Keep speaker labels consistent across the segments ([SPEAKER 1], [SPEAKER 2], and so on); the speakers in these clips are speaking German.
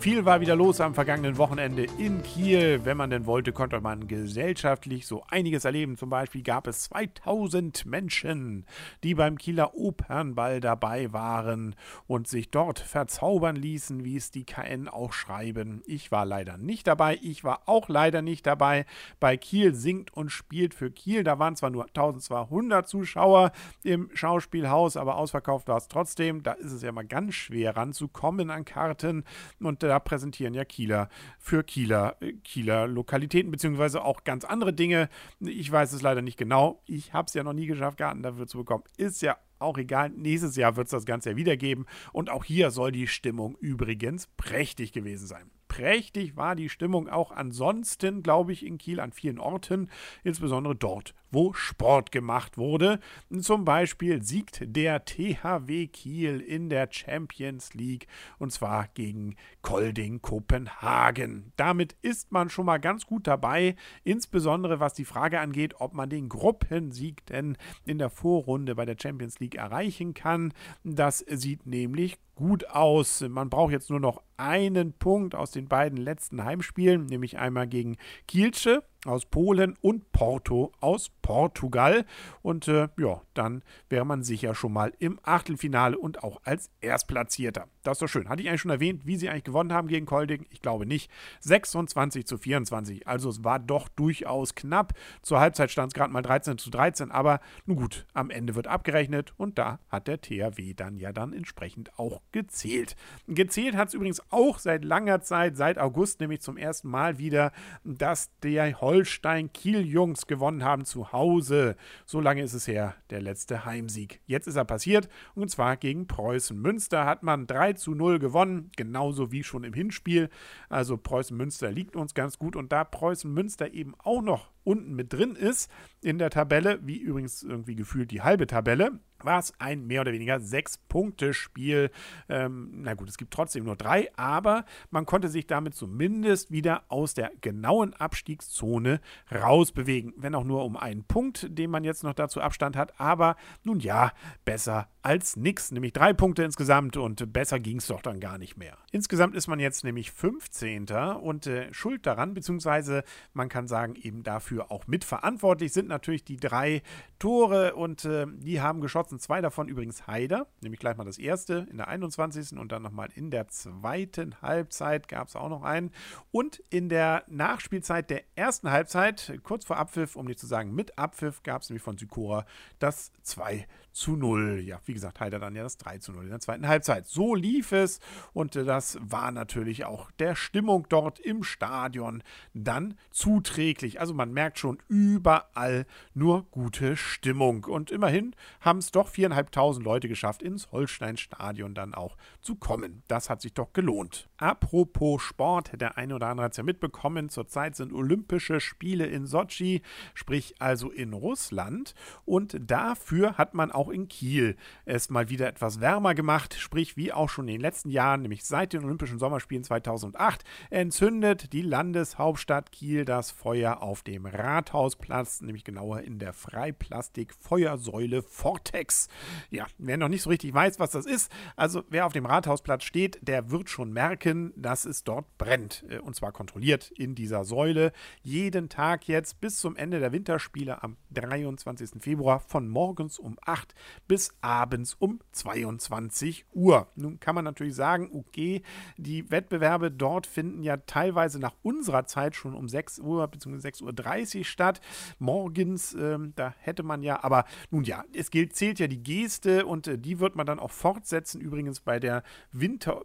[SPEAKER 1] Viel war wieder los am vergangenen Wochenende in Kiel. Wenn man denn wollte, konnte man gesellschaftlich so einiges erleben. Zum Beispiel gab es 2000 Menschen, die beim Kieler Opernball dabei waren und sich dort verzaubern ließen, wie es die KN auch schreiben. Ich war leider nicht dabei. Ich war auch leider nicht dabei. Bei Kiel singt und spielt für Kiel. Da waren zwar nur 1200 Zuschauer im Schauspielhaus, aber ausverkauft war es trotzdem. Da ist es ja mal ganz schwer ranzukommen an Karten. Und da präsentieren ja Kieler für Kieler, äh, Kieler Lokalitäten, beziehungsweise auch ganz andere Dinge. Ich weiß es leider nicht genau. Ich habe es ja noch nie geschafft, Garten dafür zu bekommen. Ist ja auch egal. Nächstes Jahr wird es das Ganze ja wiedergeben. Und auch hier soll die Stimmung übrigens prächtig gewesen sein prächtig war die Stimmung auch ansonsten, glaube ich, in Kiel an vielen Orten, insbesondere dort, wo Sport gemacht wurde. Zum Beispiel siegt der THW Kiel in der Champions League und zwar gegen Kolding Kopenhagen. Damit ist man schon mal ganz gut dabei, insbesondere was die Frage angeht, ob man den Gruppensieg denn in der Vorrunde bei der Champions League erreichen kann. Das sieht nämlich gut aus. Man braucht jetzt nur noch einen Punkt aus den beiden letzten Heimspielen, nämlich einmal gegen Kielce aus Polen und Porto aus Portugal. Und äh, ja, dann wäre man sicher schon mal im Achtelfinale und auch als Erstplatzierter. Das ist doch schön. Hatte ich eigentlich schon erwähnt, wie sie eigentlich gewonnen haben gegen Kolding? Ich glaube nicht. 26 zu 24. Also es war doch durchaus knapp. Zur Halbzeit stand es gerade mal 13 zu 13. Aber nun gut, am Ende wird abgerechnet und da hat der THW dann ja dann entsprechend auch gezählt. Gezählt hat es übrigens auch seit langer Zeit, seit August nämlich zum ersten Mal wieder, dass der Holstein-Kiel-Jungs gewonnen haben zu Hause. So lange ist es her, der letzte Heimsieg. Jetzt ist er passiert und zwar gegen Preußen Münster hat man 3 zu 0 gewonnen, genauso wie schon im Hinspiel. Also Preußen Münster liegt uns ganz gut und da Preußen Münster eben auch noch unten mit drin ist in der Tabelle, wie übrigens irgendwie gefühlt die halbe Tabelle, war es ein mehr oder weniger Sechs-Punkte-Spiel. Ähm, na gut, es gibt trotzdem nur drei, aber man konnte sich damit zumindest wieder aus der genauen Abstiegszone rausbewegen. Wenn auch nur um einen Punkt, den man jetzt noch dazu Abstand hat. Aber nun ja, besser als nix. Nämlich drei Punkte insgesamt und besser ging es doch dann gar nicht mehr. Insgesamt ist man jetzt nämlich 15. und äh, schuld daran, beziehungsweise man kann sagen, eben dafür auch mitverantwortlich sind natürlich die drei Tore und äh, die haben geschossen. Zwei davon übrigens Haider, nämlich gleich mal das erste in der 21. und dann nochmal in der zweiten Halbzeit gab es auch noch einen. Und in der Nachspielzeit der ersten Halbzeit, kurz vor Abpfiff, um nicht zu sagen mit Abpfiff, gab es nämlich von Sykora das 2 zu 0. Ja, wie gesagt, Heider dann ja das 3 zu 0 in der zweiten Halbzeit. So lief es und äh, das war natürlich auch der Stimmung dort im Stadion dann zuträglich. Also man merkt schon überall nur gute Stimmung. Und immerhin haben es doch viereinhalbtausend Leute geschafft, ins Holstein-Stadion dann auch zu kommen. Das hat sich doch gelohnt. Apropos Sport, der eine oder andere hat es ja mitbekommen, zurzeit sind Olympische Spiele in Sochi, sprich also in Russland. Und dafür hat man auch in Kiel es mal wieder etwas wärmer gemacht, sprich wie auch schon in den letzten Jahren, nämlich seit den Olympischen Sommerspielen 2008, entzündet die Landeshauptstadt Kiel das Feuer auf dem Rathausplatz, nämlich genauer in der Freiplastik-Feuersäule Vortex. Ja, wer noch nicht so richtig weiß, was das ist, also wer auf dem Rathausplatz steht, der wird schon merken, dass es dort brennt. Äh, und zwar kontrolliert in dieser Säule. Jeden Tag jetzt bis zum Ende der Winterspiele am 23. Februar von morgens um 8 bis abends um 22 Uhr. Nun kann man natürlich sagen, okay, die Wettbewerbe dort finden ja teilweise nach unserer Zeit schon um 6 Uhr bzw. 6.30 Uhr statt. Morgens, ähm, da hätte man ja, aber nun ja, es gilt, zählt ja die Geste und äh, die wird man dann auch fortsetzen, übrigens bei der Winter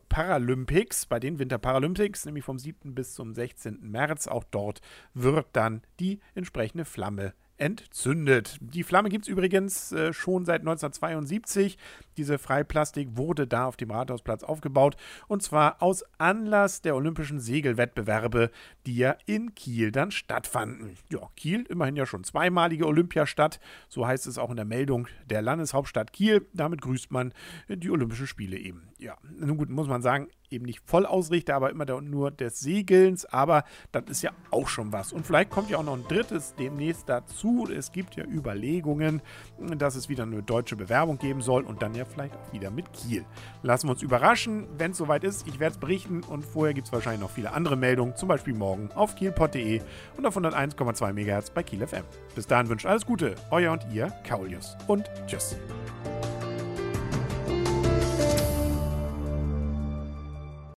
[SPEAKER 1] bei den Winter Paralympics, nämlich vom 7. bis zum 16. März. Auch dort wird dann die entsprechende Flamme entzündet. Die Flamme gibt es übrigens äh, schon seit 1972. Diese Freiplastik wurde da auf dem Rathausplatz aufgebaut und zwar aus Anlass der Olympischen Segelwettbewerbe, die ja in Kiel dann stattfanden. Ja, Kiel immerhin ja schon zweimalige Olympiastadt, so heißt es auch in der Meldung der Landeshauptstadt Kiel. Damit grüßt man die Olympischen Spiele eben. Ja, nun gut, muss man sagen, eben nicht Vollausrichter, aber immer nur des Segelns. Aber das ist ja auch schon was. Und vielleicht kommt ja auch noch ein drittes demnächst dazu. Es gibt ja Überlegungen, dass es wieder eine deutsche Bewerbung geben soll und dann ja vielleicht auch wieder mit Kiel. Lassen wir uns überraschen, wenn es soweit ist. Ich werde es berichten und vorher gibt es wahrscheinlich noch viele andere Meldungen, zum Beispiel morgen auf kielpot.de und auf 101,2 MHz bei Kiel FM. Bis dahin wünscht alles Gute, euer und ihr, Kaulius. Und tschüss.